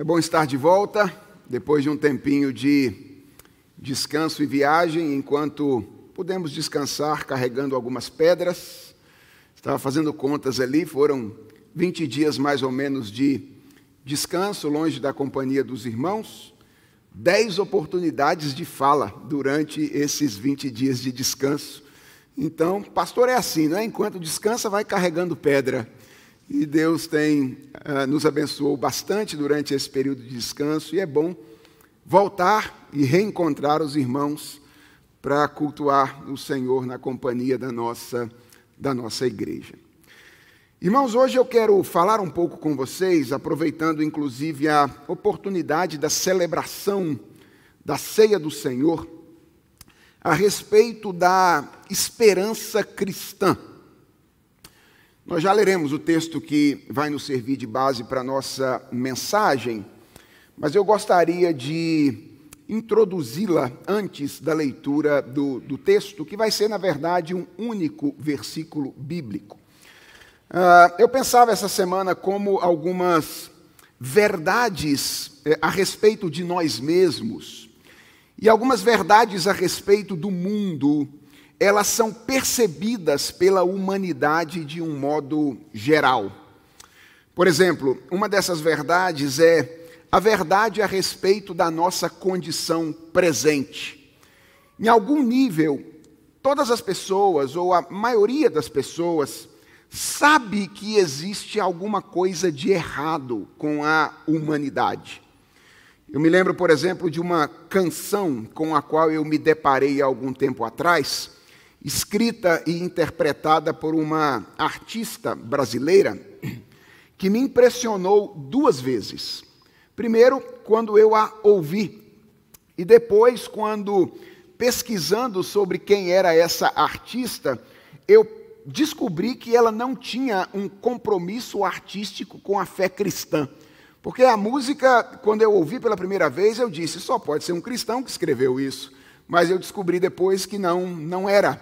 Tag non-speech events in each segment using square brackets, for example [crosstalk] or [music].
É bom estar de volta, depois de um tempinho de descanso e viagem, enquanto pudemos descansar carregando algumas pedras. Estava fazendo contas ali, foram 20 dias mais ou menos de descanso, longe da companhia dos irmãos. Dez oportunidades de fala durante esses 20 dias de descanso. Então, pastor é assim, não é? Enquanto descansa, vai carregando pedra. E Deus tem uh, nos abençoou bastante durante esse período de descanso e é bom voltar e reencontrar os irmãos para cultuar o Senhor na companhia da nossa da nossa igreja. Irmãos, hoje eu quero falar um pouco com vocês, aproveitando inclusive a oportunidade da celebração da ceia do Senhor, a respeito da esperança cristã. Nós já leremos o texto que vai nos servir de base para a nossa mensagem, mas eu gostaria de introduzi-la antes da leitura do, do, texto, que vai ser, na verdade, um único versículo bíblico. Uh, eu pensava essa semana como algumas verdades eh, a respeito de nós mesmos e algumas verdades a respeito do mundo elas são percebidas pela humanidade de um modo geral. Por exemplo, uma dessas verdades é a verdade a respeito da nossa condição presente. Em algum nível, todas as pessoas, ou a maioria das pessoas, sabe que existe alguma coisa de errado com a humanidade. Eu me lembro, por exemplo, de uma canção com a qual eu me deparei há algum tempo atrás, escrita e interpretada por uma artista brasileira que me impressionou duas vezes. Primeiro, quando eu a ouvi, e depois, quando pesquisando sobre quem era essa artista, eu descobri que ela não tinha um compromisso artístico com a fé cristã. Porque a música, quando eu ouvi pela primeira vez, eu disse, só pode ser um cristão que escreveu isso. Mas eu descobri depois que não, não era.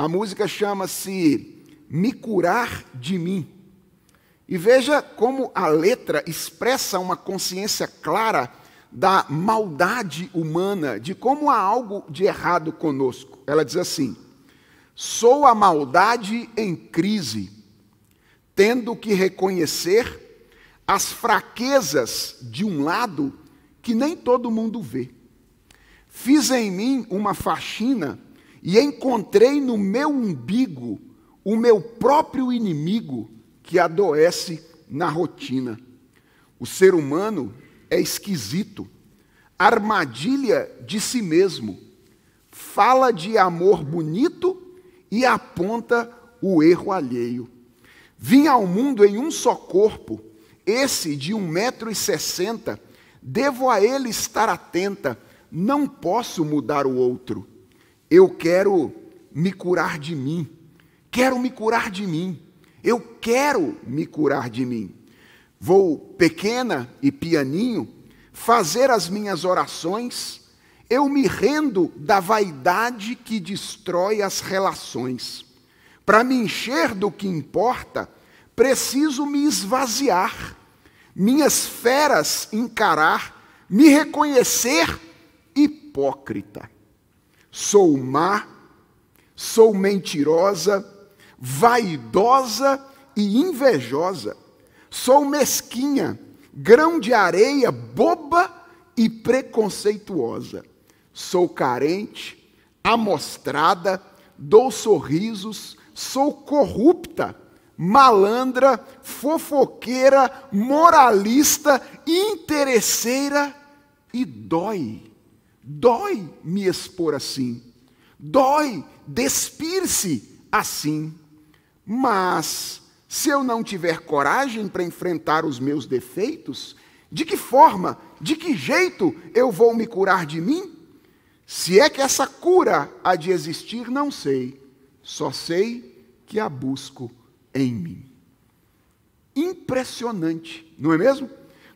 A música chama-se Me Curar de Mim. E veja como a letra expressa uma consciência clara da maldade humana, de como há algo de errado conosco. Ela diz assim: Sou a maldade em crise, tendo que reconhecer as fraquezas de um lado que nem todo mundo vê. Fiz em mim uma faxina e encontrei no meu umbigo o meu próprio inimigo que adoece na rotina. O ser humano é esquisito, armadilha de si mesmo, fala de amor bonito e aponta o erro alheio. Vim ao mundo em um só corpo, esse de um metro e sessenta, devo a ele estar atenta, não posso mudar o outro. Eu quero me curar de mim. Quero me curar de mim. Eu quero me curar de mim. Vou, pequena e pianinho, fazer as minhas orações. Eu me rendo da vaidade que destrói as relações. Para me encher do que importa, preciso me esvaziar, minhas feras encarar, me reconhecer hipócrita. Sou má, sou mentirosa, vaidosa e invejosa. Sou mesquinha, grão de areia, boba e preconceituosa. Sou carente, amostrada, dou sorrisos, sou corrupta, malandra, fofoqueira, moralista, interesseira e dói Dói me expor assim, dói despir-se assim. Mas, se eu não tiver coragem para enfrentar os meus defeitos, de que forma, de que jeito eu vou me curar de mim? Se é que essa cura há de existir, não sei, só sei que a busco em mim. Impressionante, não é mesmo?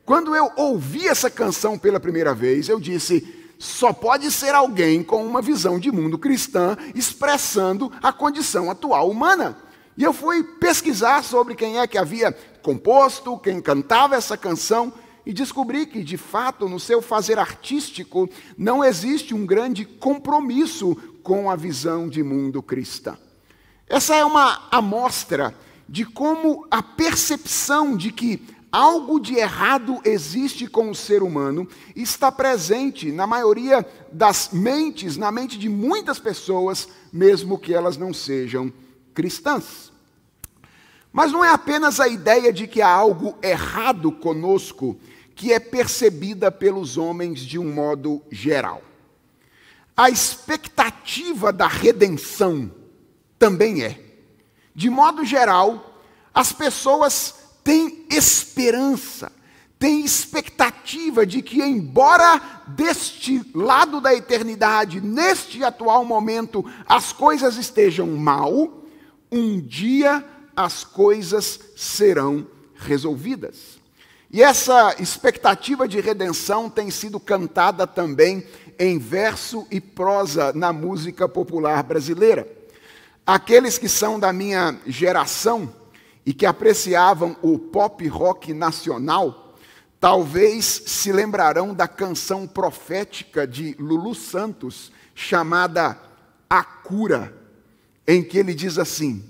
Quando eu ouvi essa canção pela primeira vez, eu disse: só pode ser alguém com uma visão de mundo cristã expressando a condição atual humana. E eu fui pesquisar sobre quem é que havia composto, quem cantava essa canção, e descobri que, de fato, no seu fazer artístico, não existe um grande compromisso com a visão de mundo cristã. Essa é uma amostra de como a percepção de que algo de errado existe com o ser humano está presente na maioria das mentes, na mente de muitas pessoas, mesmo que elas não sejam cristãs. Mas não é apenas a ideia de que há algo errado conosco que é percebida pelos homens de um modo geral. A expectativa da redenção também é. De modo geral, as pessoas têm esperança, têm expectativa de que, embora deste lado da eternidade, neste atual momento, as coisas estejam mal, um dia as coisas serão resolvidas. E essa expectativa de redenção tem sido cantada também em verso e prosa na música popular brasileira. Aqueles que são da minha geração e que apreciavam o pop rock nacional, talvez se lembrarão da canção profética de Lulu Santos, chamada A Cura, em que ele diz assim: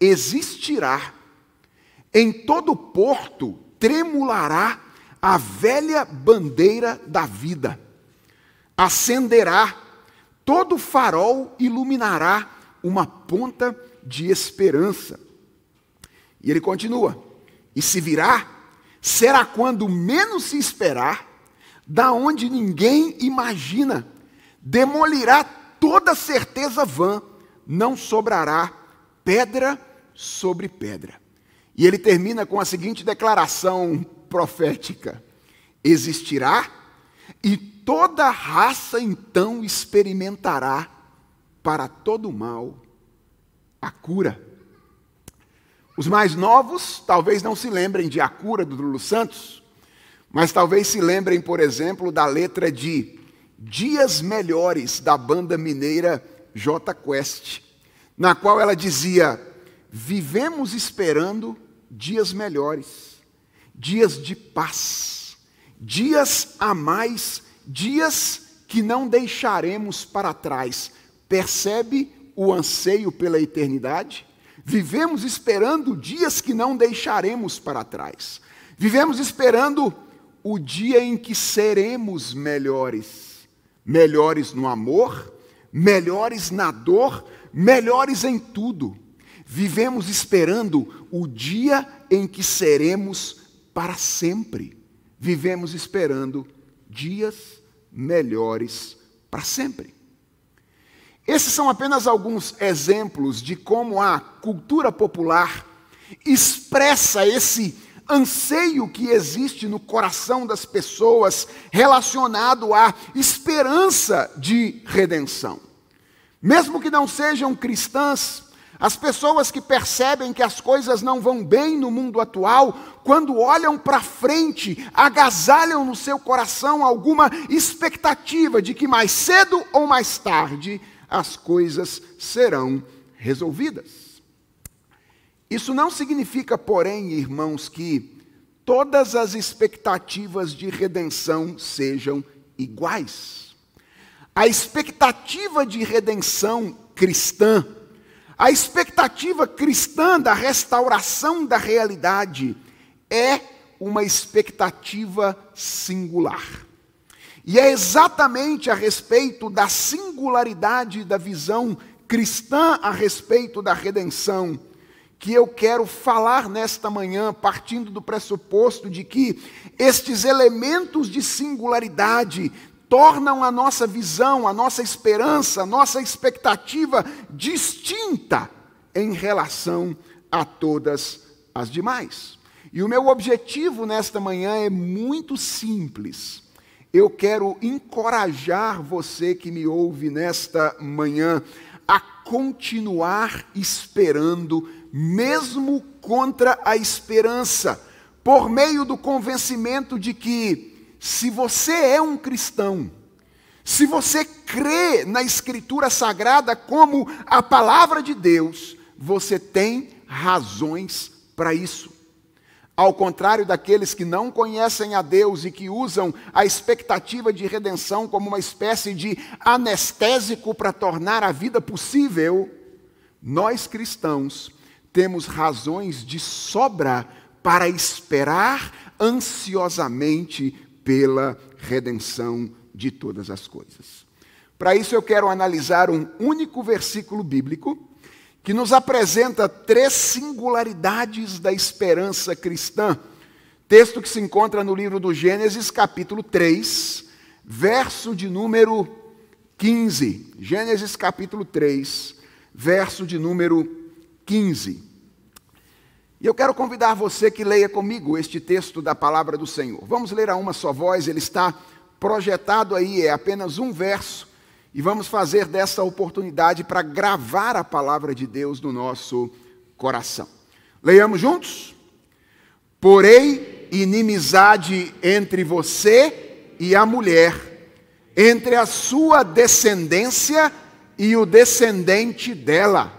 Existirá em todo porto tremulará a velha bandeira da vida. Acenderá, todo farol iluminará uma ponta de esperança. E ele continua: e se virá, será quando menos se esperar, da onde ninguém imagina, demolirá toda certeza vã, não sobrará pedra sobre pedra. E ele termina com a seguinte declaração profética: existirá e toda raça então experimentará para todo mal a cura. Os mais novos talvez não se lembrem de A Cura do Lulu Santos, mas talvez se lembrem, por exemplo, da letra de Dias Melhores da banda mineira J Quest, na qual ela dizia: Vivemos esperando dias melhores, dias de paz, dias a mais, dias que não deixaremos para trás. Percebe o anseio pela eternidade? Vivemos esperando dias que não deixaremos para trás. Vivemos esperando o dia em que seremos melhores. Melhores no amor, melhores na dor, melhores em tudo. Vivemos esperando o dia em que seremos para sempre. Vivemos esperando dias melhores para sempre. Esses são apenas alguns exemplos de como a cultura popular expressa esse anseio que existe no coração das pessoas relacionado à esperança de redenção. Mesmo que não sejam cristãs, as pessoas que percebem que as coisas não vão bem no mundo atual, quando olham para frente, agasalham no seu coração alguma expectativa de que mais cedo ou mais tarde as coisas serão resolvidas. Isso não significa, porém, irmãos, que todas as expectativas de redenção sejam iguais. A expectativa de redenção cristã, a expectativa cristã da restauração da realidade é uma expectativa singular. E é exatamente a respeito da singularidade da visão cristã a respeito da redenção que eu quero falar nesta manhã, partindo do pressuposto de que estes elementos de singularidade tornam a nossa visão, a nossa esperança, a nossa expectativa distinta em relação a todas as demais. E o meu objetivo nesta manhã é muito simples eu quero encorajar você que me ouve nesta manhã a continuar esperando, mesmo contra a esperança, por meio do convencimento de que, se você é um cristão, se você crê na Escritura Sagrada como a palavra de Deus, você tem razões para isso. Ao contrário daqueles que não conhecem a Deus e que usam a expectativa de redenção como uma espécie de anestésico para tornar a vida possível, nós cristãos temos razões de sobra para esperar ansiosamente pela redenção de todas as coisas. Para isso, eu quero analisar um único versículo bíblico que nos apresenta três singularidades da esperança cristã. Texto que se encontra no livro do Gênesis, capítulo 3, verso de número 15. Gênesis, capítulo 3, verso de número 15. E eu quero convidar você que leia comigo este texto da palavra do Senhor. Vamos ler a uma só voz, ele está projetado aí, é apenas um verso e vamos fazer dessa oportunidade para gravar a palavra de Deus no nosso coração. Leiamos juntos? Porém, inimizade entre você e a mulher, entre a sua descendência e o descendente dela.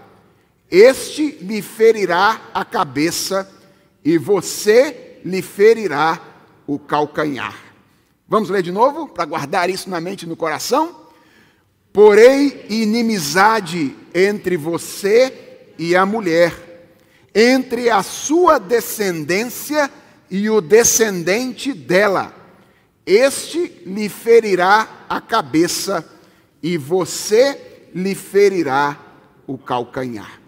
Este lhe ferirá a cabeça e você lhe ferirá o calcanhar. Vamos ler de novo para guardar isso na mente e no coração? Porém, inimizade entre você e a mulher, entre a sua descendência e o descendente dela. Este lhe ferirá a cabeça e você lhe ferirá o calcanhar.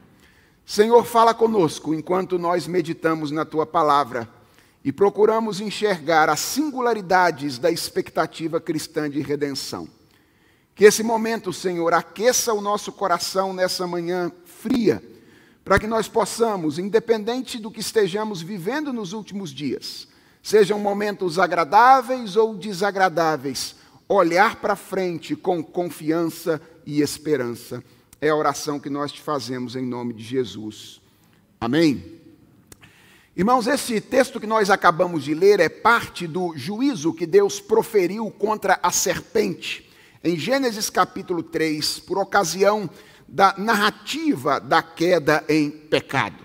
Senhor, fala conosco enquanto nós meditamos na tua palavra e procuramos enxergar as singularidades da expectativa cristã de redenção. Que esse momento, Senhor, aqueça o nosso coração nessa manhã fria, para que nós possamos, independente do que estejamos vivendo nos últimos dias, sejam momentos agradáveis ou desagradáveis, olhar para frente com confiança e esperança. É a oração que nós te fazemos em nome de Jesus. Amém. Irmãos, esse texto que nós acabamos de ler é parte do juízo que Deus proferiu contra a serpente em Gênesis capítulo 3, por ocasião da narrativa da queda em pecado.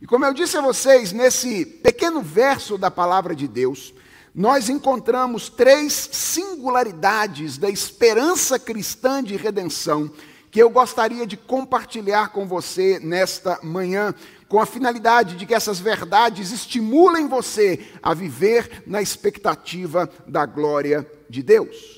E como eu disse a vocês, nesse pequeno verso da palavra de Deus, nós encontramos três singularidades da esperança cristã de redenção que eu gostaria de compartilhar com você nesta manhã, com a finalidade de que essas verdades estimulem você a viver na expectativa da glória de Deus.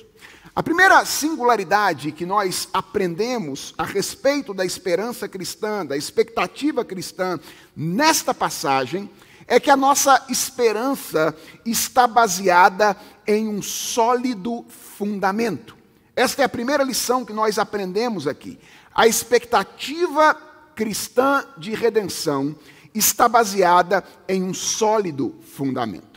A primeira singularidade que nós aprendemos a respeito da esperança cristã, da expectativa cristã, nesta passagem, é que a nossa esperança está baseada em um sólido fundamento. Esta é a primeira lição que nós aprendemos aqui. A expectativa cristã de redenção está baseada em um sólido fundamento.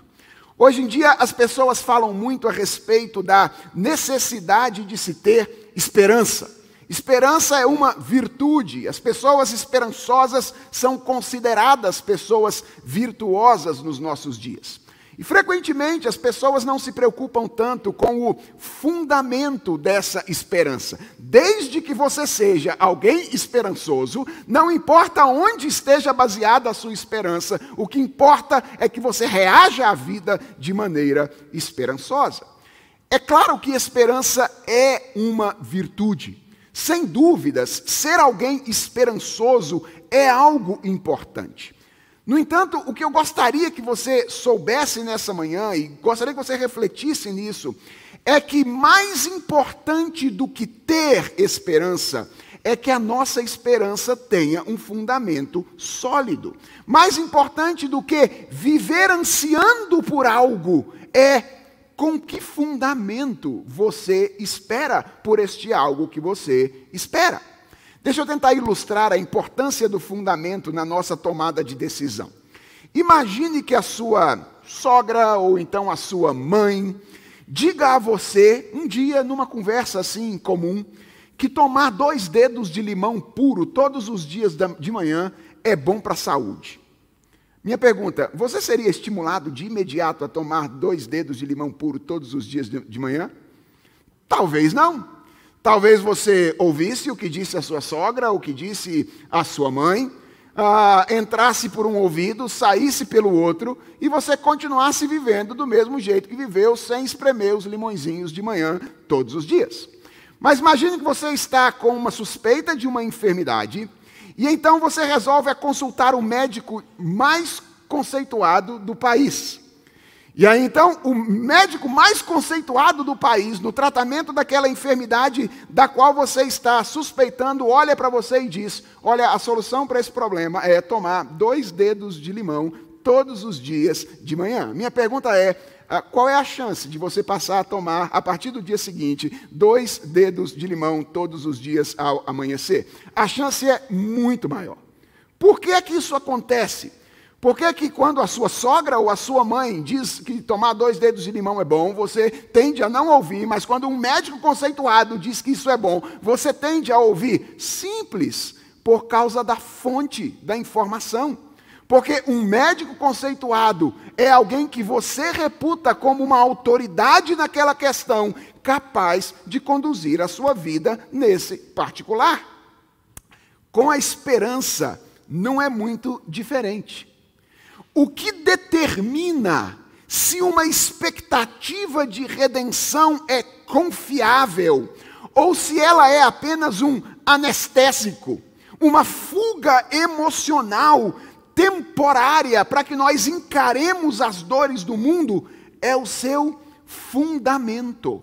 Hoje em dia, as pessoas falam muito a respeito da necessidade de se ter esperança. Esperança é uma virtude. As pessoas esperançosas são consideradas pessoas virtuosas nos nossos dias. E frequentemente as pessoas não se preocupam tanto com o fundamento dessa esperança. Desde que você seja alguém esperançoso, não importa onde esteja baseada a sua esperança, o que importa é que você reaja à vida de maneira esperançosa. É claro que esperança é uma virtude. Sem dúvidas, ser alguém esperançoso é algo importante. No entanto, o que eu gostaria que você soubesse nessa manhã, e gostaria que você refletisse nisso, é que mais importante do que ter esperança, é que a nossa esperança tenha um fundamento sólido. Mais importante do que viver ansiando por algo, é com que fundamento você espera por este algo que você espera. Deixa eu tentar ilustrar a importância do fundamento na nossa tomada de decisão. Imagine que a sua sogra ou então a sua mãe diga a você, um dia, numa conversa assim comum, que tomar dois dedos de limão puro todos os dias de manhã é bom para a saúde. Minha pergunta: você seria estimulado de imediato a tomar dois dedos de limão puro todos os dias de manhã? Talvez não. Talvez você ouvisse o que disse a sua sogra, o que disse a sua mãe, ah, entrasse por um ouvido, saísse pelo outro e você continuasse vivendo do mesmo jeito que viveu, sem espremer os limõezinhos de manhã todos os dias. Mas imagine que você está com uma suspeita de uma enfermidade e então você resolve consultar o médico mais conceituado do país. E aí então, o médico mais conceituado do país no tratamento daquela enfermidade da qual você está suspeitando, olha para você e diz: Olha, a solução para esse problema é tomar dois dedos de limão todos os dias de manhã. Minha pergunta é: qual é a chance de você passar a tomar, a partir do dia seguinte, dois dedos de limão todos os dias ao amanhecer? A chance é muito maior. Por que é que isso acontece? Por que, que quando a sua sogra ou a sua mãe diz que tomar dois dedos de limão é bom, você tende a não ouvir, mas quando um médico conceituado diz que isso é bom, você tende a ouvir? Simples, por causa da fonte da informação. Porque um médico conceituado é alguém que você reputa como uma autoridade naquela questão, capaz de conduzir a sua vida nesse particular. Com a esperança, não é muito diferente. O que determina se uma expectativa de redenção é confiável ou se ela é apenas um anestésico, uma fuga emocional temporária para que nós encaremos as dores do mundo, é o seu fundamento.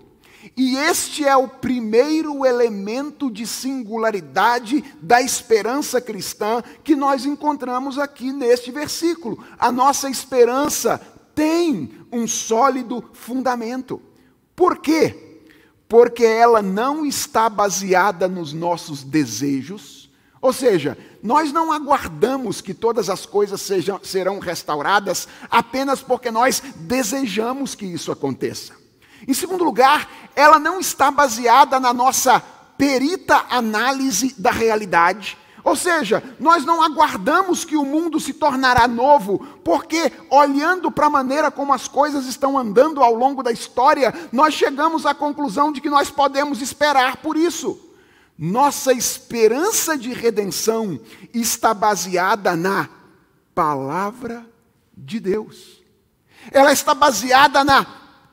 E este é o primeiro elemento de singularidade da esperança cristã que nós encontramos aqui neste versículo. A nossa esperança tem um sólido fundamento. Por quê? Porque ela não está baseada nos nossos desejos, ou seja, nós não aguardamos que todas as coisas sejam, serão restauradas apenas porque nós desejamos que isso aconteça. Em segundo lugar, ela não está baseada na nossa perita análise da realidade. Ou seja, nós não aguardamos que o mundo se tornará novo, porque olhando para a maneira como as coisas estão andando ao longo da história, nós chegamos à conclusão de que nós podemos esperar por isso. Nossa esperança de redenção está baseada na palavra de Deus. Ela está baseada na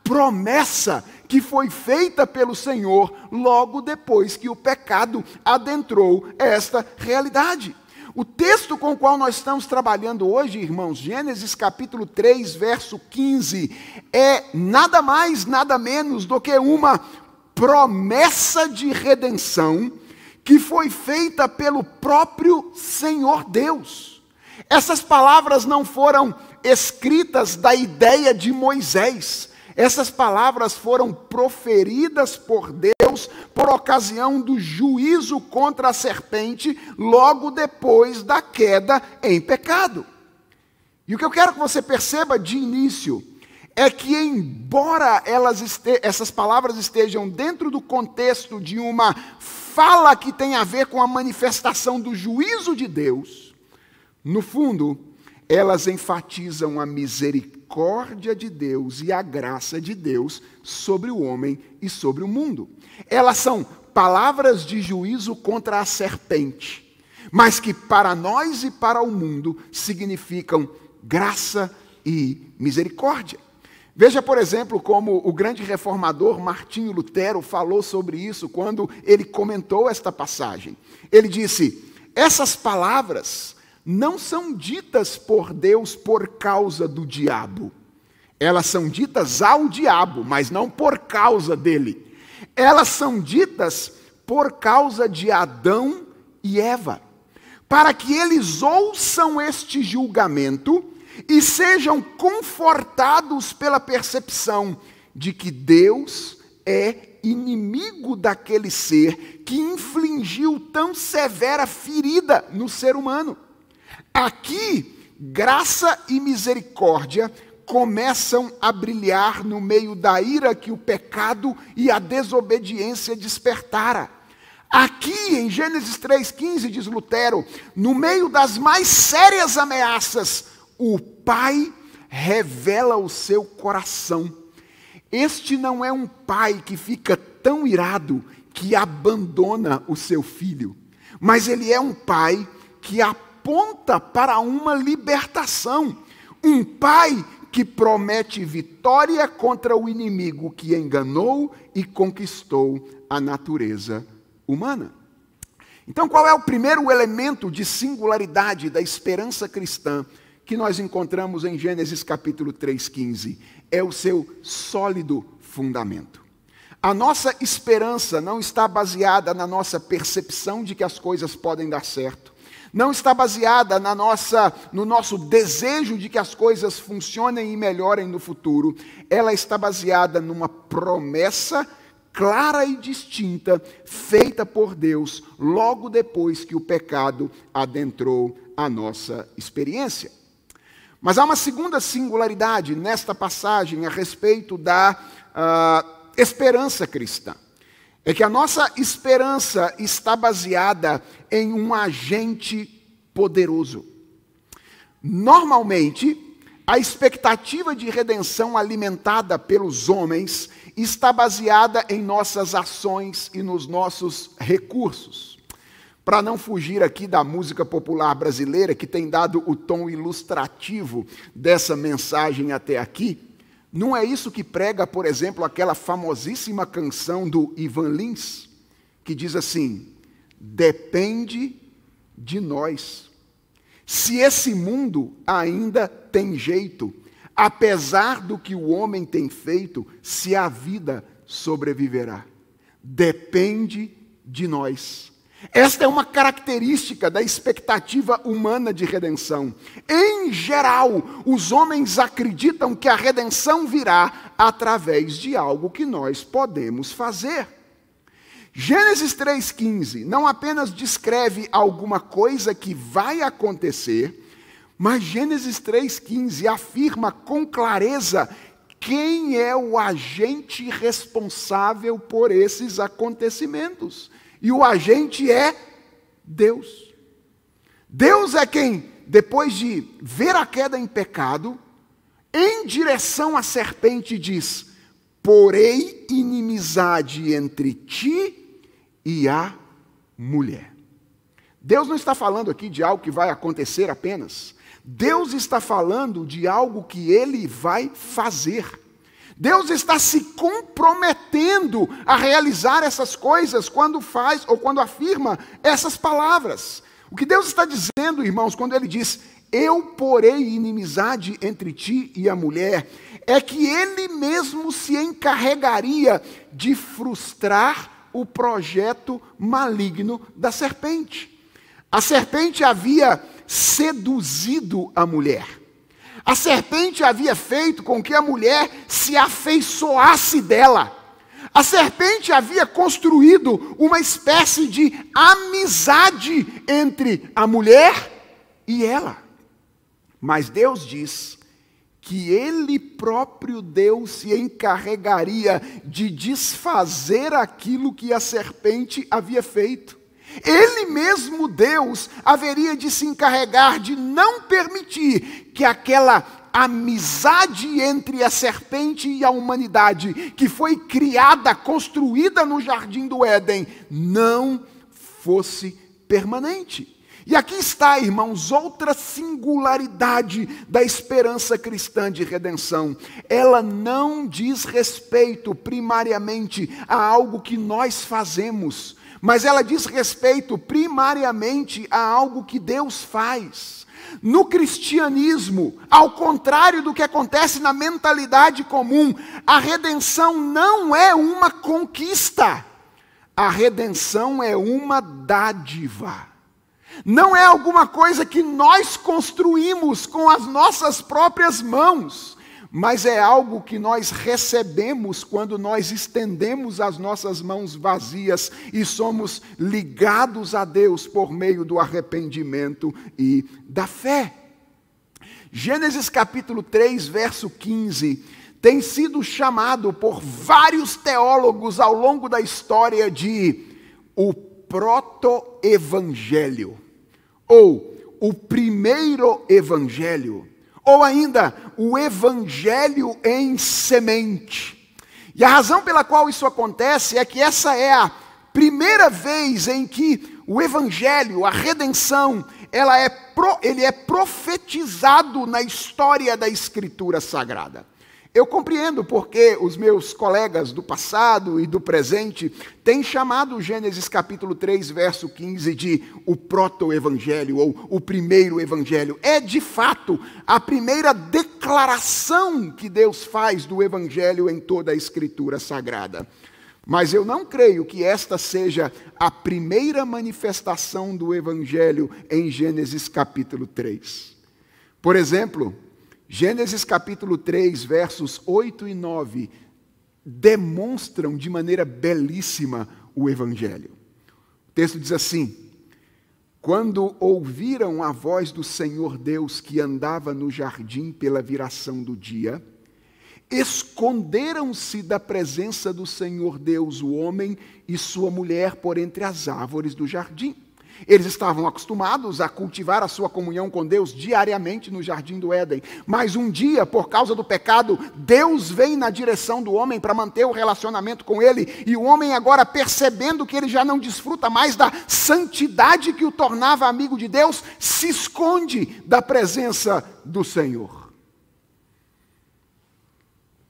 promessa que foi feita pelo Senhor logo depois que o pecado adentrou esta realidade. O texto com o qual nós estamos trabalhando hoje, irmãos, Gênesis capítulo 3, verso 15, é nada mais, nada menos do que uma promessa de redenção que foi feita pelo próprio Senhor Deus. Essas palavras não foram escritas da ideia de Moisés, essas palavras foram proferidas por Deus por ocasião do juízo contra a serpente, logo depois da queda em pecado. E o que eu quero que você perceba de início é que, embora este essas palavras estejam dentro do contexto de uma fala que tem a ver com a manifestação do juízo de Deus, no fundo, elas enfatizam a misericórdia de Deus e a graça de Deus sobre o homem e sobre o mundo. Elas são palavras de juízo contra a serpente, mas que para nós e para o mundo significam graça e misericórdia. Veja, por exemplo, como o grande reformador Martinho Lutero falou sobre isso quando ele comentou esta passagem. Ele disse: essas palavras não são ditas por Deus por causa do diabo. Elas são ditas ao diabo, mas não por causa dele. Elas são ditas por causa de Adão e Eva, para que eles ouçam este julgamento e sejam confortados pela percepção de que Deus é inimigo daquele ser que infligiu tão severa ferida no ser humano. Aqui, graça e misericórdia começam a brilhar no meio da ira que o pecado e a desobediência despertara. Aqui em Gênesis 3,15, diz Lutero, no meio das mais sérias ameaças, o pai revela o seu coração. Este não é um pai que fica tão irado que abandona o seu filho, mas ele é um pai que apoia aponta para uma libertação. Um pai que promete vitória contra o inimigo que enganou e conquistou a natureza humana. Então, qual é o primeiro elemento de singularidade da esperança cristã que nós encontramos em Gênesis capítulo 3,15? É o seu sólido fundamento. A nossa esperança não está baseada na nossa percepção de que as coisas podem dar certo não está baseada na nossa, no nosso desejo de que as coisas funcionem e melhorem no futuro, ela está baseada numa promessa clara e distinta feita por Deus logo depois que o pecado adentrou a nossa experiência. Mas há uma segunda singularidade nesta passagem a respeito da uh, esperança cristã é que a nossa esperança está baseada em um agente poderoso. Normalmente, a expectativa de redenção alimentada pelos homens está baseada em nossas ações e nos nossos recursos. Para não fugir aqui da música popular brasileira, que tem dado o tom ilustrativo dessa mensagem até aqui, não é isso que prega, por exemplo, aquela famosíssima canção do Ivan Lins, que diz assim: depende de nós. Se esse mundo ainda tem jeito, apesar do que o homem tem feito, se a vida sobreviverá. Depende de nós. Esta é uma característica da expectativa humana de redenção. Em geral, os homens acreditam que a redenção virá através de algo que nós podemos fazer. Gênesis 3,15 não apenas descreve alguma coisa que vai acontecer, mas Gênesis 3,15 afirma com clareza quem é o agente responsável por esses acontecimentos. E o agente é Deus. Deus é quem, depois de ver a queda em pecado, em direção à serpente diz: Porei inimizade entre ti e a mulher. Deus não está falando aqui de algo que vai acontecer apenas. Deus está falando de algo que ele vai fazer. Deus está se comprometendo a realizar essas coisas quando faz ou quando afirma essas palavras. O que Deus está dizendo, irmãos, quando Ele diz: Eu porei inimizade entre ti e a mulher, é que Ele mesmo se encarregaria de frustrar o projeto maligno da serpente. A serpente havia seduzido a mulher. A serpente havia feito com que a mulher se afeiçoasse dela. A serpente havia construído uma espécie de amizade entre a mulher e ela. Mas Deus diz que Ele próprio Deus se encarregaria de desfazer aquilo que a serpente havia feito. Ele mesmo, Deus, haveria de se encarregar de não permitir que aquela amizade entre a serpente e a humanidade, que foi criada, construída no jardim do Éden, não fosse permanente. E aqui está, irmãos, outra singularidade da esperança cristã de redenção. Ela não diz respeito primariamente a algo que nós fazemos, mas ela diz respeito primariamente a algo que Deus faz. No cristianismo, ao contrário do que acontece na mentalidade comum, a redenção não é uma conquista, a redenção é uma dádiva. Não é alguma coisa que nós construímos com as nossas próprias mãos mas é algo que nós recebemos quando nós estendemos as nossas mãos vazias e somos ligados a Deus por meio do arrependimento e da fé. Gênesis capítulo 3, verso 15, tem sido chamado por vários teólogos ao longo da história de o proto-evangelho, ou o primeiro evangelho ou ainda o evangelho em semente. E a razão pela qual isso acontece é que essa é a primeira vez em que o evangelho, a redenção, ela é pro, ele é profetizado na história da Escritura Sagrada. Eu compreendo porque os meus colegas do passado e do presente têm chamado Gênesis capítulo 3, verso 15 de o proto-evangelho ou o primeiro evangelho. É de fato a primeira declaração que Deus faz do evangelho em toda a escritura sagrada. Mas eu não creio que esta seja a primeira manifestação do evangelho em Gênesis capítulo 3. Por exemplo, Gênesis capítulo 3, versos 8 e 9, demonstram de maneira belíssima o Evangelho. O texto diz assim: Quando ouviram a voz do Senhor Deus que andava no jardim pela viração do dia, esconderam-se da presença do Senhor Deus, o homem e sua mulher, por entre as árvores do jardim. Eles estavam acostumados a cultivar a sua comunhão com Deus diariamente no jardim do Éden. Mas um dia, por causa do pecado, Deus vem na direção do homem para manter o relacionamento com ele, e o homem agora percebendo que ele já não desfruta mais da santidade que o tornava amigo de Deus, se esconde da presença do Senhor.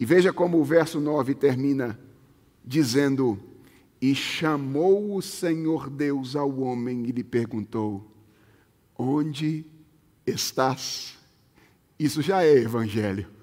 E veja como o verso 9 termina dizendo: e chamou o Senhor Deus ao homem e lhe perguntou: Onde estás? Isso já é evangelho.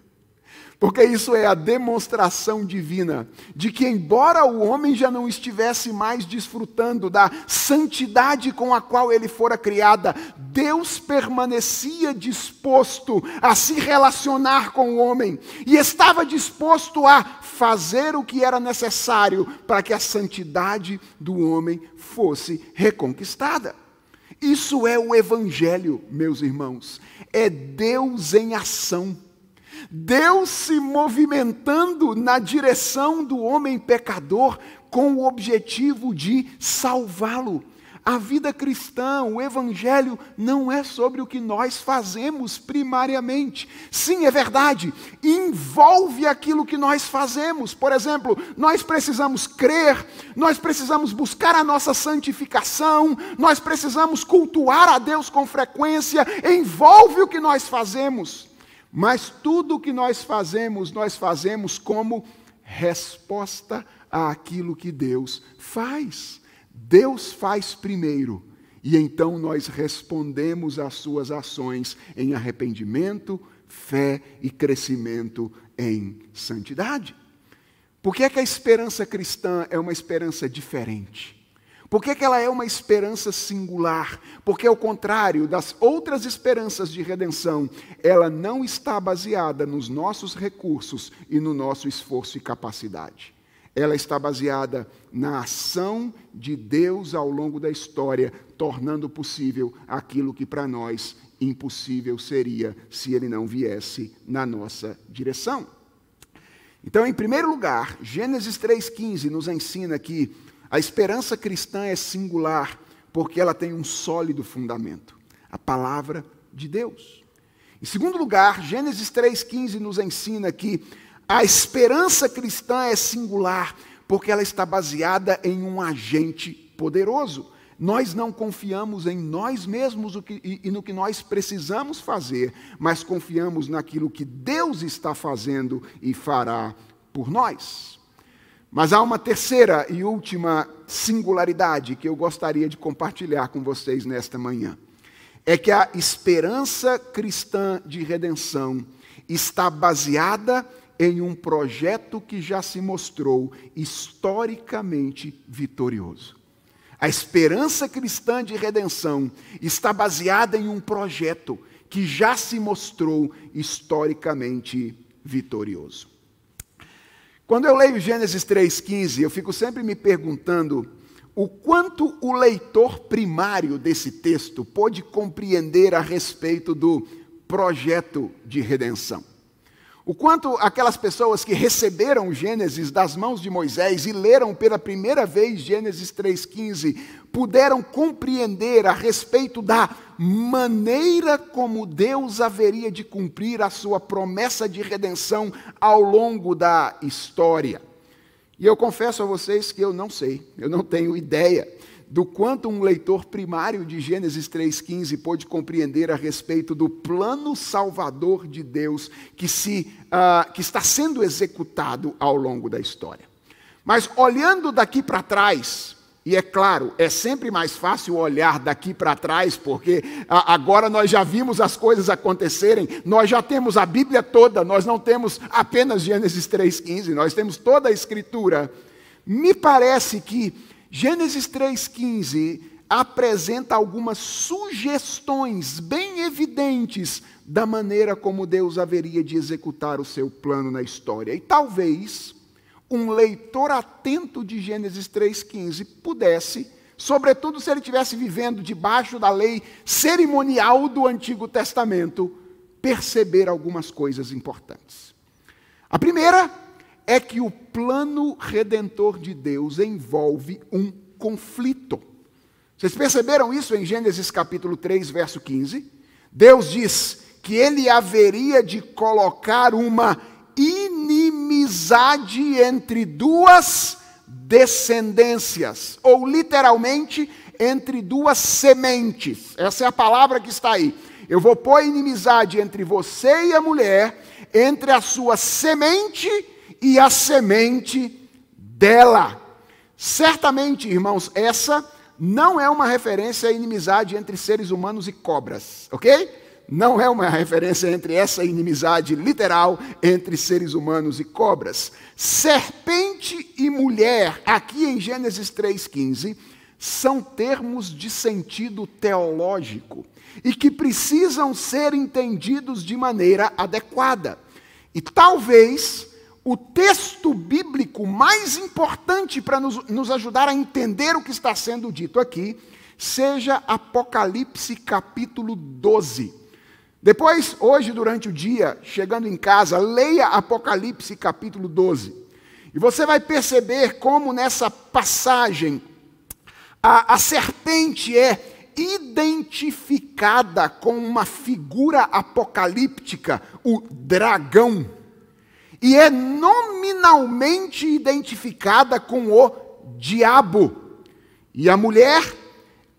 Porque isso é a demonstração divina de que, embora o homem já não estivesse mais desfrutando da santidade com a qual ele fora criada, Deus permanecia disposto a se relacionar com o homem e estava disposto a fazer o que era necessário para que a santidade do homem fosse reconquistada. Isso é o Evangelho, meus irmãos. É Deus em ação Deus se movimentando na direção do homem pecador com o objetivo de salvá-lo. A vida cristã, o Evangelho, não é sobre o que nós fazemos primariamente. Sim, é verdade, envolve aquilo que nós fazemos. Por exemplo, nós precisamos crer, nós precisamos buscar a nossa santificação, nós precisamos cultuar a Deus com frequência, envolve o que nós fazemos. Mas tudo o que nós fazemos, nós fazemos como resposta àquilo que Deus faz. Deus faz primeiro, e então nós respondemos às suas ações em arrependimento, fé e crescimento em santidade. Por que, é que a esperança cristã é uma esperança diferente? Por que, que ela é uma esperança singular? Porque, ao contrário das outras esperanças de redenção, ela não está baseada nos nossos recursos e no nosso esforço e capacidade. Ela está baseada na ação de Deus ao longo da história, tornando possível aquilo que para nós impossível seria se ele não viesse na nossa direção. Então, em primeiro lugar, Gênesis 3,15 nos ensina que a esperança cristã é singular porque ela tem um sólido fundamento a palavra de Deus. Em segundo lugar, Gênesis 3,15 nos ensina que a esperança cristã é singular porque ela está baseada em um agente poderoso. Nós não confiamos em nós mesmos e no que nós precisamos fazer, mas confiamos naquilo que Deus está fazendo e fará por nós. Mas há uma terceira e última singularidade que eu gostaria de compartilhar com vocês nesta manhã. É que a esperança cristã de redenção está baseada em um projeto que já se mostrou historicamente vitorioso. A esperança cristã de redenção está baseada em um projeto que já se mostrou historicamente vitorioso. Quando eu leio Gênesis 3,15, eu fico sempre me perguntando o quanto o leitor primário desse texto pôde compreender a respeito do projeto de redenção. O quanto aquelas pessoas que receberam Gênesis das mãos de Moisés e leram pela primeira vez Gênesis 3,15 puderam compreender a respeito da maneira como Deus haveria de cumprir a sua promessa de redenção ao longo da história. E eu confesso a vocês que eu não sei, eu não tenho ideia do quanto um leitor primário de Gênesis 3,15 pôde compreender a respeito do plano salvador de Deus que, se, uh, que está sendo executado ao longo da história. Mas olhando daqui para trás, e é claro, é sempre mais fácil olhar daqui para trás, porque agora nós já vimos as coisas acontecerem, nós já temos a Bíblia toda, nós não temos apenas Gênesis 3,15, nós temos toda a Escritura. Me parece que Gênesis 3,15 apresenta algumas sugestões bem evidentes da maneira como Deus haveria de executar o seu plano na história. E talvez um leitor atento de Gênesis 3,15 pudesse, sobretudo se ele estivesse vivendo debaixo da lei cerimonial do Antigo Testamento, perceber algumas coisas importantes. A primeira é que o plano redentor de Deus envolve um conflito. Vocês perceberam isso em Gênesis capítulo 3, verso 15? Deus diz que ele haveria de colocar uma inimizade entre duas descendências, ou literalmente entre duas sementes. Essa é a palavra que está aí. Eu vou pôr inimizade entre você e a mulher, entre a sua semente e a semente dela. Certamente, irmãos, essa não é uma referência à inimizade entre seres humanos e cobras, ok? Não é uma referência entre essa inimizade literal entre seres humanos e cobras. Serpente e mulher, aqui em Gênesis 3,15, são termos de sentido teológico e que precisam ser entendidos de maneira adequada. E talvez o texto bíblico mais importante para nos, nos ajudar a entender o que está sendo dito aqui seja Apocalipse capítulo 12. Depois, hoje, durante o dia, chegando em casa, leia Apocalipse capítulo 12. E você vai perceber como nessa passagem a, a serpente é identificada com uma figura apocalíptica, o dragão. E é nominalmente identificada com o diabo. E a mulher,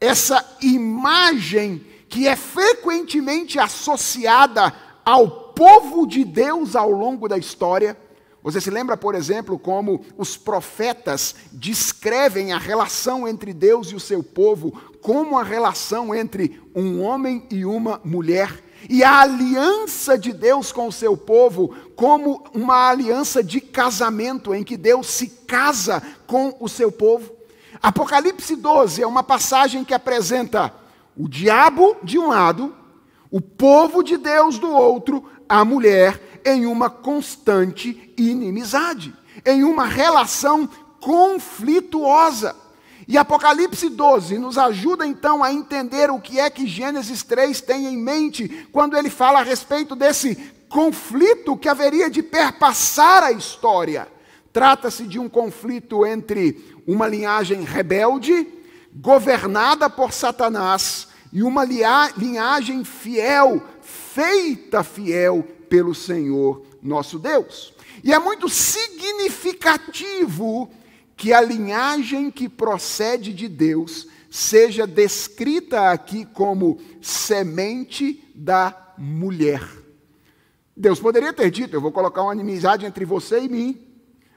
essa imagem que é frequentemente associada ao povo de Deus ao longo da história. Você se lembra, por exemplo, como os profetas descrevem a relação entre Deus e o seu povo como a relação entre um homem e uma mulher, e a aliança de Deus com o seu povo como uma aliança de casamento, em que Deus se casa com o seu povo. Apocalipse 12 é uma passagem que apresenta o diabo de um lado, o povo de Deus do outro, a mulher em uma constante inimizade, em uma relação conflituosa. E Apocalipse 12 nos ajuda então a entender o que é que Gênesis 3 tem em mente quando ele fala a respeito desse conflito que haveria de perpassar a história. Trata-se de um conflito entre uma linhagem rebelde governada por Satanás, e uma linhagem fiel, feita fiel pelo Senhor nosso Deus. E é muito significativo que a linhagem que procede de Deus seja descrita aqui como semente da mulher. Deus poderia ter dito: Eu vou colocar uma inimizade entre você e mim.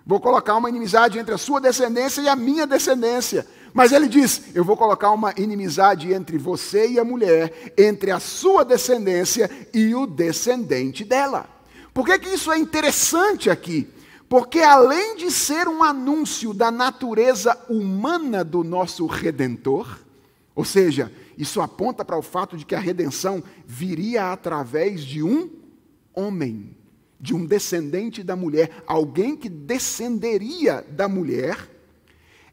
Vou colocar uma inimizade entre a sua descendência e a minha descendência. Mas ele diz: Eu vou colocar uma inimizade entre você e a mulher, entre a sua descendência e o descendente dela. Por que, que isso é interessante aqui? Porque além de ser um anúncio da natureza humana do nosso redentor, ou seja, isso aponta para o fato de que a redenção viria através de um homem, de um descendente da mulher, alguém que descenderia da mulher.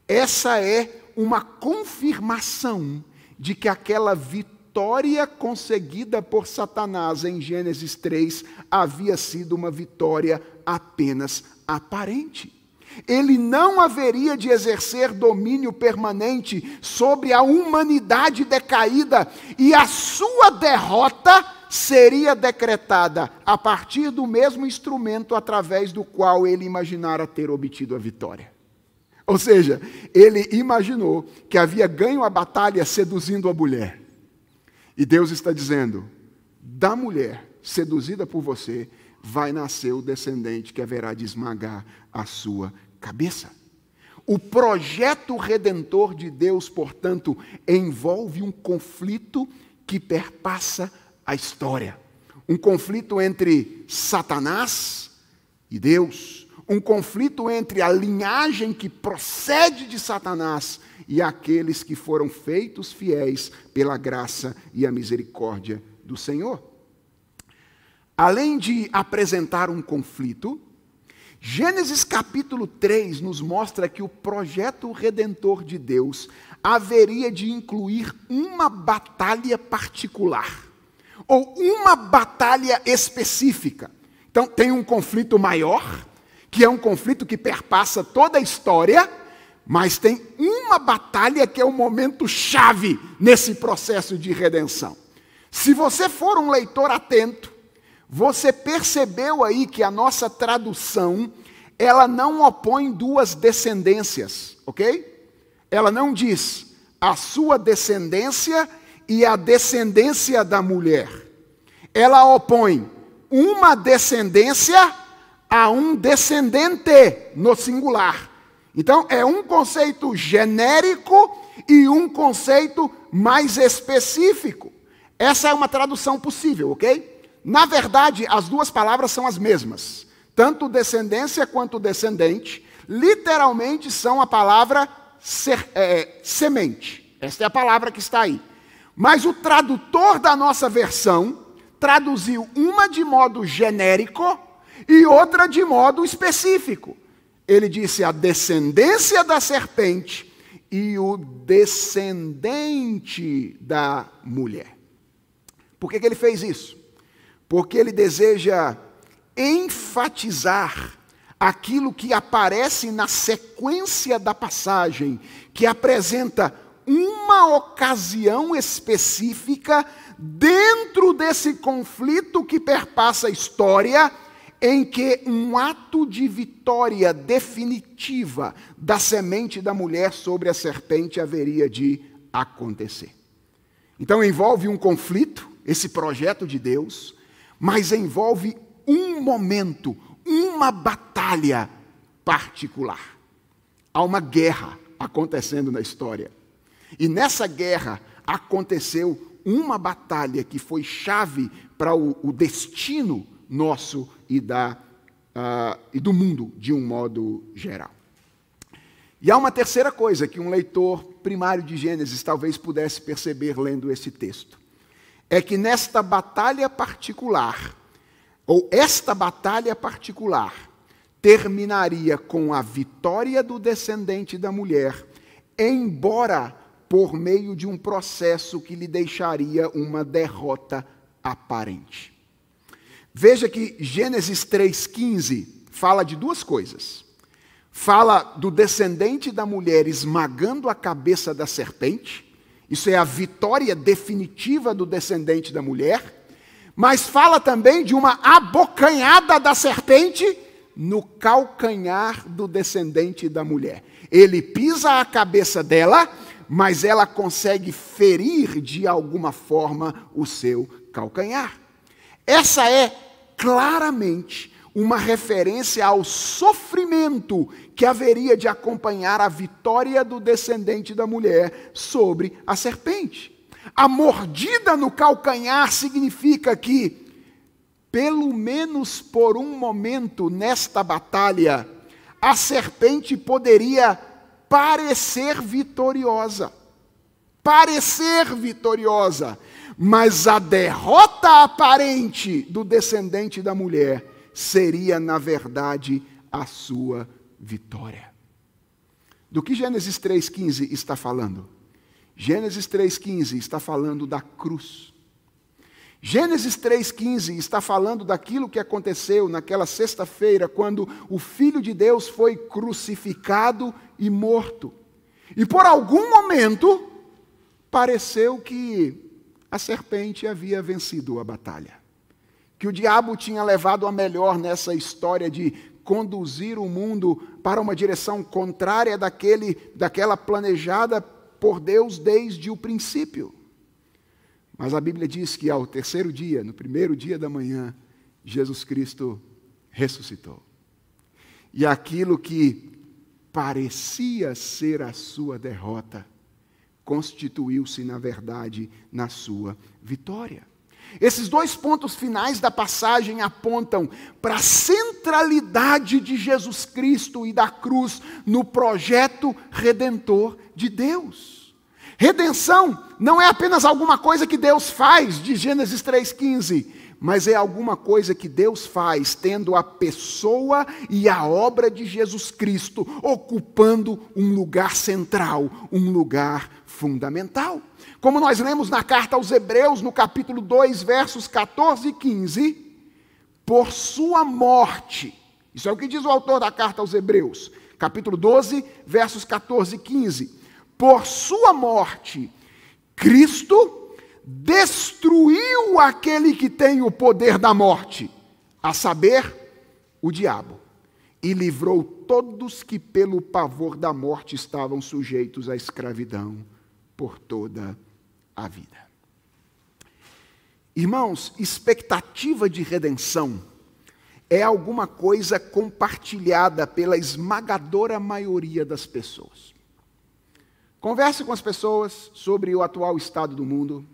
Essa é uma confirmação de que aquela vitória conseguida por Satanás em Gênesis 3 havia sido uma vitória apenas aparente. Ele não haveria de exercer domínio permanente sobre a humanidade decaída, e a sua derrota seria decretada a partir do mesmo instrumento através do qual ele imaginara ter obtido a vitória. Ou seja, ele imaginou que havia ganho a batalha seduzindo a mulher. E Deus está dizendo: da mulher seduzida por você, vai nascer o descendente que haverá de esmagar a sua cabeça. O projeto redentor de Deus, portanto, envolve um conflito que perpassa a história. Um conflito entre Satanás e Deus. Um conflito entre a linhagem que procede de Satanás e aqueles que foram feitos fiéis pela graça e a misericórdia do Senhor. Além de apresentar um conflito, Gênesis capítulo 3 nos mostra que o projeto redentor de Deus haveria de incluir uma batalha particular, ou uma batalha específica. Então, tem um conflito maior, que é um conflito que perpassa toda a história, mas tem uma batalha que é o momento chave nesse processo de redenção. Se você for um leitor atento, você percebeu aí que a nossa tradução, ela não opõe duas descendências, ok? Ela não diz a sua descendência e a descendência da mulher. Ela opõe uma descendência a um descendente no singular. Então, é um conceito genérico e um conceito mais específico. Essa é uma tradução possível, ok? Na verdade, as duas palavras são as mesmas. Tanto descendência quanto descendente, literalmente são a palavra ser, é, semente. Esta é a palavra que está aí. Mas o tradutor da nossa versão traduziu uma de modo genérico e outra de modo específico. Ele disse a descendência da serpente e o descendente da mulher. Por que, que ele fez isso? porque ele deseja enfatizar aquilo que aparece na sequência da passagem, que apresenta uma ocasião específica dentro desse conflito que perpassa a história, em que um ato de vitória definitiva da semente da mulher sobre a serpente haveria de acontecer. Então envolve um conflito, esse projeto de Deus, mas envolve um momento, uma batalha particular. Há uma guerra acontecendo na história. E nessa guerra aconteceu uma batalha que foi chave para o, o destino nosso e, da, uh, e do mundo de um modo geral. E há uma terceira coisa que um leitor primário de Gênesis talvez pudesse perceber lendo esse texto é que nesta batalha particular, ou esta batalha particular, terminaria com a vitória do descendente da mulher, embora por meio de um processo que lhe deixaria uma derrota aparente. Veja que Gênesis 3,15 fala de duas coisas. Fala do descendente da mulher esmagando a cabeça da serpente, isso é a vitória definitiva do descendente da mulher. Mas fala também de uma abocanhada da serpente no calcanhar do descendente da mulher. Ele pisa a cabeça dela, mas ela consegue ferir de alguma forma o seu calcanhar. Essa é claramente uma referência ao sofrimento que haveria de acompanhar a vitória do descendente da mulher sobre a serpente. A mordida no calcanhar significa que, pelo menos por um momento nesta batalha, a serpente poderia parecer vitoriosa. Parecer vitoriosa. Mas a derrota aparente do descendente da mulher seria, na verdade, a sua vitória. Do que Gênesis 3,15 está falando? Gênesis 3,15 está falando da cruz. Gênesis 3,15 está falando daquilo que aconteceu naquela sexta-feira, quando o Filho de Deus foi crucificado e morto. E por algum momento, pareceu que a serpente havia vencido a batalha que o diabo tinha levado a melhor nessa história de conduzir o mundo para uma direção contrária daquele, daquela planejada por Deus desde o princípio. Mas a Bíblia diz que ao terceiro dia, no primeiro dia da manhã, Jesus Cristo ressuscitou. E aquilo que parecia ser a sua derrota, constituiu-se, na verdade, na sua vitória. Esses dois pontos finais da passagem apontam para a centralidade de Jesus Cristo e da cruz no projeto redentor de Deus. Redenção não é apenas alguma coisa que Deus faz, de Gênesis 3,15, mas é alguma coisa que Deus faz tendo a pessoa e a obra de Jesus Cristo ocupando um lugar central, um lugar fundamental. Como nós lemos na carta aos Hebreus, no capítulo 2, versos 14 e 15, por sua morte, isso é o que diz o autor da carta aos Hebreus, capítulo 12, versos 14 e 15. Por sua morte, Cristo destruiu aquele que tem o poder da morte, a saber, o diabo, e livrou todos que pelo pavor da morte estavam sujeitos à escravidão por toda a vida. Irmãos, expectativa de redenção é alguma coisa compartilhada pela esmagadora maioria das pessoas. Converse com as pessoas sobre o atual estado do mundo.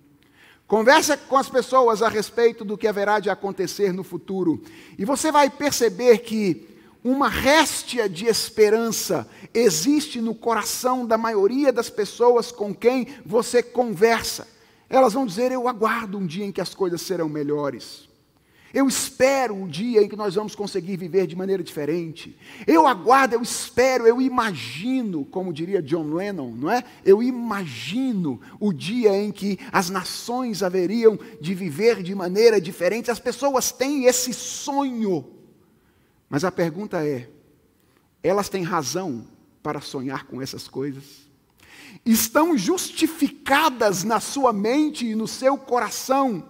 Converse com as pessoas a respeito do que haverá de acontecer no futuro. E você vai perceber que uma réstia de esperança existe no coração da maioria das pessoas com quem você conversa. Elas vão dizer: Eu aguardo um dia em que as coisas serão melhores. Eu espero o dia em que nós vamos conseguir viver de maneira diferente. Eu aguardo, eu espero, eu imagino, como diria John Lennon, não é? Eu imagino o dia em que as nações haveriam de viver de maneira diferente. As pessoas têm esse sonho. Mas a pergunta é: elas têm razão para sonhar com essas coisas? Estão justificadas na sua mente e no seu coração,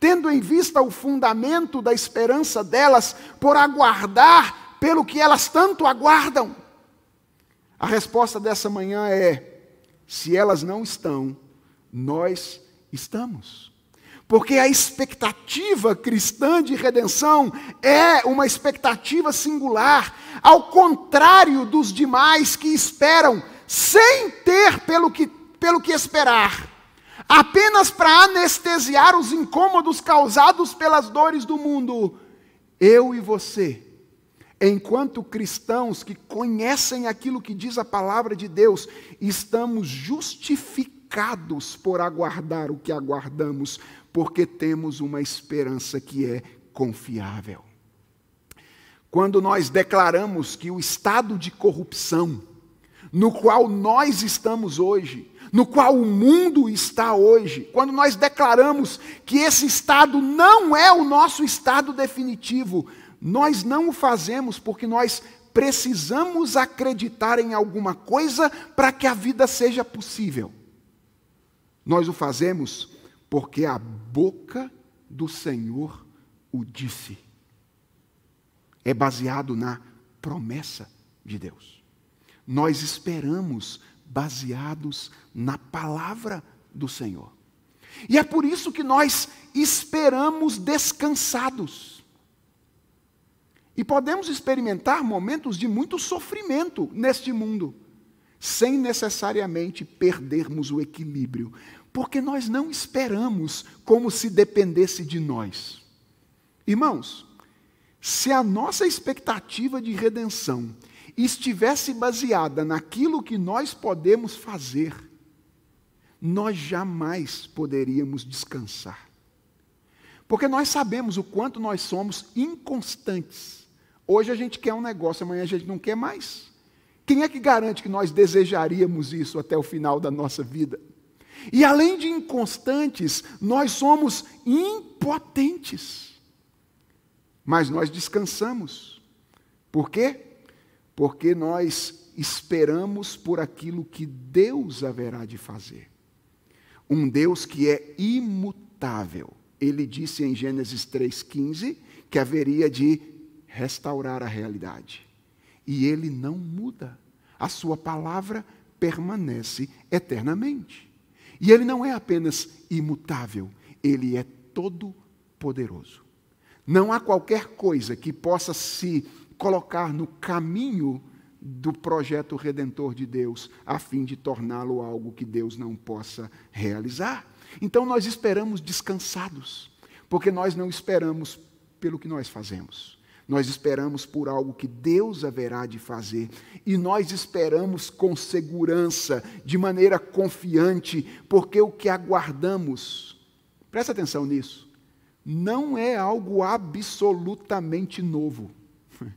tendo em vista o fundamento da esperança delas por aguardar pelo que elas tanto aguardam? A resposta dessa manhã é: se elas não estão, nós estamos. Porque a expectativa cristã de redenção é uma expectativa singular, ao contrário dos demais que esperam sem ter pelo que, pelo que esperar, apenas para anestesiar os incômodos causados pelas dores do mundo. Eu e você, enquanto cristãos que conhecem aquilo que diz a palavra de Deus, estamos justificados por aguardar o que aguardamos porque temos uma esperança que é confiável. Quando nós declaramos que o estado de corrupção no qual nós estamos hoje, no qual o mundo está hoje, quando nós declaramos que esse estado não é o nosso estado definitivo, nós não o fazemos porque nós precisamos acreditar em alguma coisa para que a vida seja possível. Nós o fazemos porque a boca do Senhor o disse. É baseado na promessa de Deus. Nós esperamos baseados na palavra do Senhor. E é por isso que nós esperamos descansados. E podemos experimentar momentos de muito sofrimento neste mundo, sem necessariamente perdermos o equilíbrio, porque nós não esperamos como se dependesse de nós. Irmãos, se a nossa expectativa de redenção estivesse baseada naquilo que nós podemos fazer, nós jamais poderíamos descansar. Porque nós sabemos o quanto nós somos inconstantes. Hoje a gente quer um negócio, amanhã a gente não quer mais. Quem é que garante que nós desejaríamos isso até o final da nossa vida? E além de inconstantes, nós somos impotentes. Mas nós descansamos. Por quê? Porque nós esperamos por aquilo que Deus haverá de fazer. Um Deus que é imutável. Ele disse em Gênesis 3,15 que haveria de restaurar a realidade. E ele não muda. A sua palavra permanece eternamente. E ele não é apenas imutável, ele é todo poderoso. Não há qualquer coisa que possa se colocar no caminho do projeto redentor de Deus, a fim de torná-lo algo que Deus não possa realizar. Então nós esperamos descansados, porque nós não esperamos pelo que nós fazemos. Nós esperamos por algo que Deus haverá de fazer. E nós esperamos com segurança, de maneira confiante, porque o que aguardamos, presta atenção nisso, não é algo absolutamente novo. [laughs]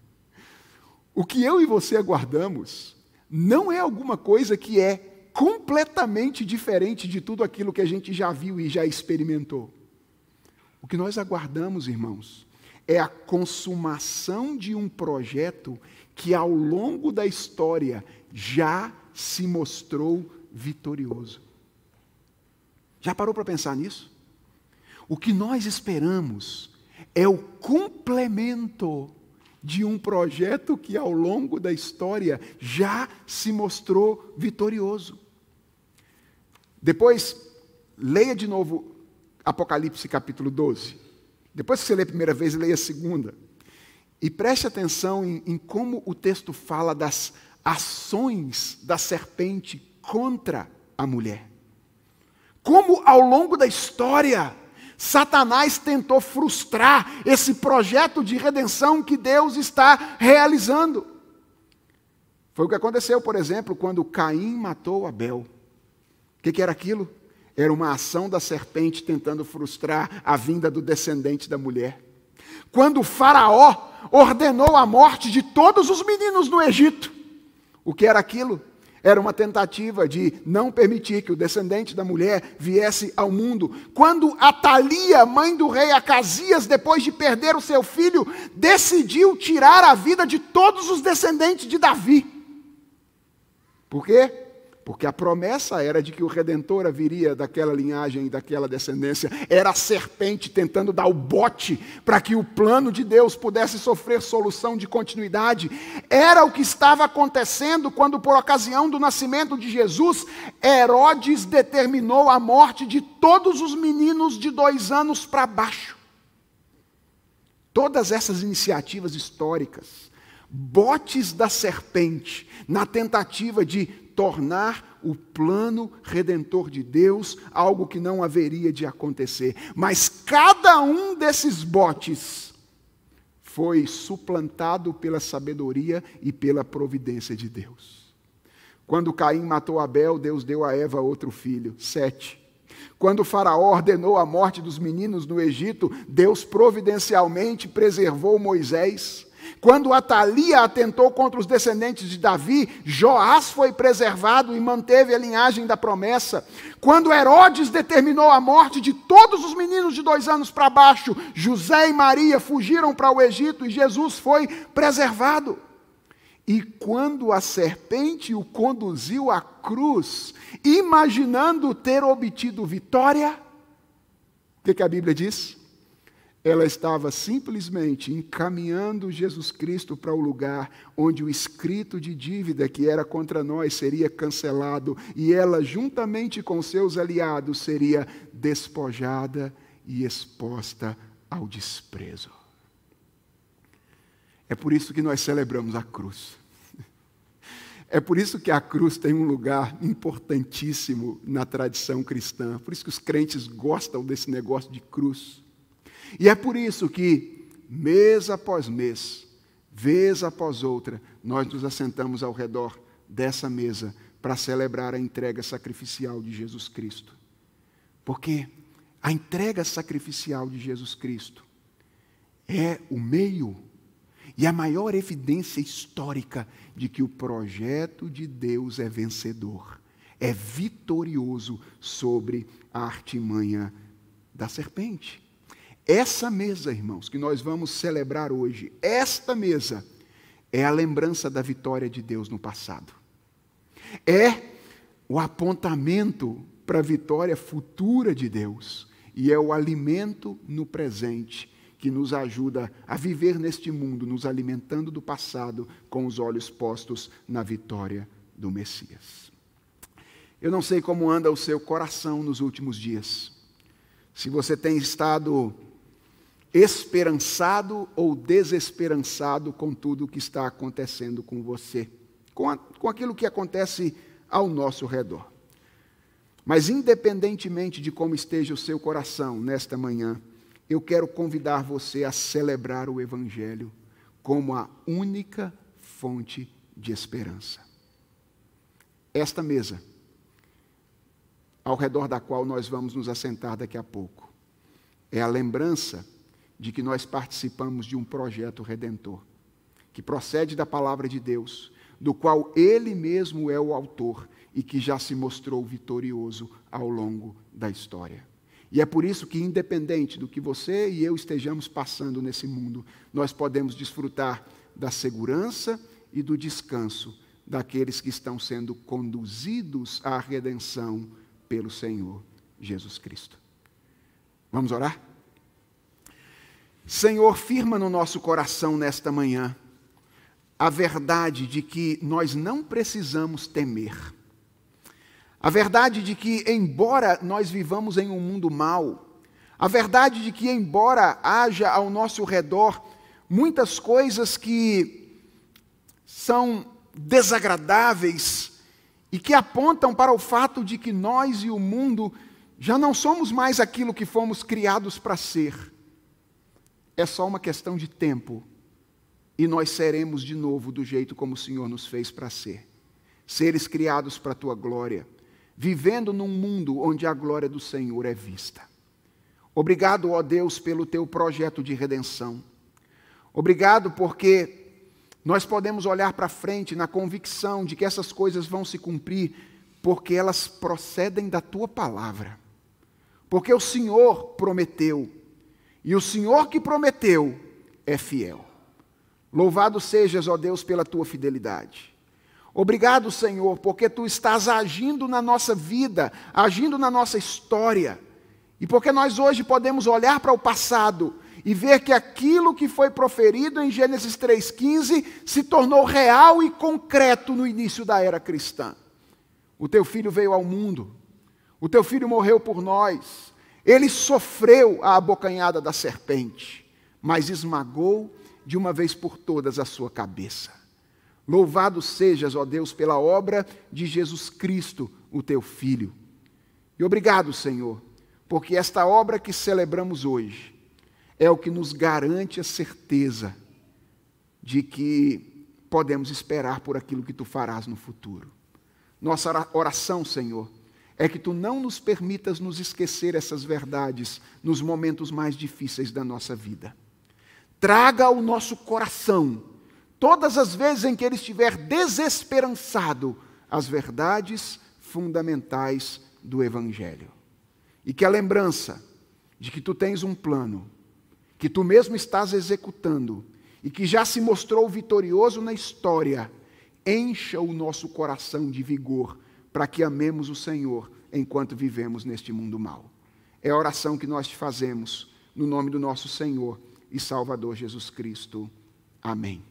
O que eu e você aguardamos não é alguma coisa que é completamente diferente de tudo aquilo que a gente já viu e já experimentou. O que nós aguardamos, irmãos, é a consumação de um projeto que ao longo da história já se mostrou vitorioso. Já parou para pensar nisso? O que nós esperamos é o complemento de um projeto que ao longo da história já se mostrou vitorioso. Depois, leia de novo Apocalipse capítulo 12. Depois que você lê a primeira vez, leia a segunda. E preste atenção em, em como o texto fala das ações da serpente contra a mulher. Como ao longo da história, Satanás tentou frustrar esse projeto de redenção que Deus está realizando. Foi o que aconteceu, por exemplo, quando Caim matou Abel. O que, que era aquilo? Era uma ação da serpente tentando frustrar a vinda do descendente da mulher. Quando Faraó ordenou a morte de todos os meninos no Egito, o que era aquilo? Era uma tentativa de não permitir que o descendente da mulher viesse ao mundo. Quando Atalia, mãe do rei Acasias, depois de perder o seu filho, decidiu tirar a vida de todos os descendentes de Davi. Por quê? Porque a promessa era de que o redentor viria daquela linhagem daquela descendência. Era a serpente tentando dar o bote para que o plano de Deus pudesse sofrer solução de continuidade. Era o que estava acontecendo quando, por ocasião do nascimento de Jesus, Herodes determinou a morte de todos os meninos de dois anos para baixo. Todas essas iniciativas históricas, botes da serpente, na tentativa de tornar o plano redentor de Deus algo que não haveria de acontecer. Mas cada um desses botes foi suplantado pela sabedoria e pela providência de Deus. Quando Caim matou Abel, Deus deu a Eva outro filho, Sete. Quando Faraó ordenou a morte dos meninos no Egito, Deus providencialmente preservou Moisés. Quando Atalia atentou contra os descendentes de Davi, Joás foi preservado e manteve a linhagem da promessa. Quando Herodes determinou a morte de todos os meninos de dois anos para baixo, José e Maria fugiram para o Egito e Jesus foi preservado. E quando a serpente o conduziu à cruz, imaginando ter obtido vitória, o que, que a Bíblia diz? Ela estava simplesmente encaminhando Jesus Cristo para o lugar onde o escrito de dívida que era contra nós seria cancelado e ela, juntamente com seus aliados, seria despojada e exposta ao desprezo. É por isso que nós celebramos a cruz. É por isso que a cruz tem um lugar importantíssimo na tradição cristã. Por isso que os crentes gostam desse negócio de cruz. E é por isso que, mês após mês, vez após outra, nós nos assentamos ao redor dessa mesa para celebrar a entrega sacrificial de Jesus Cristo. Porque a entrega sacrificial de Jesus Cristo é o meio e a maior evidência histórica de que o projeto de Deus é vencedor, é vitorioso sobre a artimanha da serpente. Essa mesa, irmãos, que nós vamos celebrar hoje, esta mesa é a lembrança da vitória de Deus no passado. É o apontamento para a vitória futura de Deus e é o alimento no presente que nos ajuda a viver neste mundo, nos alimentando do passado com os olhos postos na vitória do Messias. Eu não sei como anda o seu coração nos últimos dias. Se você tem estado esperançado ou desesperançado com tudo o que está acontecendo com você, com, a, com aquilo que acontece ao nosso redor. Mas, independentemente de como esteja o seu coração nesta manhã, eu quero convidar você a celebrar o Evangelho como a única fonte de esperança. Esta mesa, ao redor da qual nós vamos nos assentar daqui a pouco, é a lembrança de que nós participamos de um projeto redentor, que procede da palavra de Deus, do qual Ele mesmo é o autor e que já se mostrou vitorioso ao longo da história. E é por isso que, independente do que você e eu estejamos passando nesse mundo, nós podemos desfrutar da segurança e do descanso daqueles que estão sendo conduzidos à redenção pelo Senhor Jesus Cristo. Vamos orar? Senhor, firma no nosso coração nesta manhã a verdade de que nós não precisamos temer. A verdade de que, embora nós vivamos em um mundo mau, a verdade de que, embora haja ao nosso redor muitas coisas que são desagradáveis e que apontam para o fato de que nós e o mundo já não somos mais aquilo que fomos criados para ser é só uma questão de tempo e nós seremos de novo do jeito como o Senhor nos fez para ser. Seres criados para a tua glória, vivendo num mundo onde a glória do Senhor é vista. Obrigado, ó Deus, pelo teu projeto de redenção. Obrigado porque nós podemos olhar para frente na convicção de que essas coisas vão se cumprir, porque elas procedem da tua palavra. Porque o Senhor prometeu e o Senhor que prometeu é fiel. Louvado sejas, ó Deus, pela tua fidelidade. Obrigado, Senhor, porque tu estás agindo na nossa vida, agindo na nossa história. E porque nós hoje podemos olhar para o passado e ver que aquilo que foi proferido em Gênesis 3,15 se tornou real e concreto no início da era cristã. O teu filho veio ao mundo, o teu filho morreu por nós, ele sofreu a abocanhada da serpente, mas esmagou de uma vez por todas a sua cabeça. Louvado sejas, ó Deus, pela obra de Jesus Cristo, o teu Filho. E obrigado, Senhor, porque esta obra que celebramos hoje é o que nos garante a certeza de que podemos esperar por aquilo que tu farás no futuro. Nossa oração, Senhor, é que tu não nos permitas nos esquecer essas verdades nos momentos mais difíceis da nossa vida. Traga ao nosso coração, todas as vezes em que ele estiver desesperançado, as verdades fundamentais do Evangelho. E que a lembrança de que tu tens um plano, que tu mesmo estás executando e que já se mostrou vitorioso na história, encha o nosso coração de vigor para que amemos o Senhor enquanto vivemos neste mundo mau. É a oração que nós te fazemos no nome do nosso Senhor e Salvador Jesus Cristo. Amém.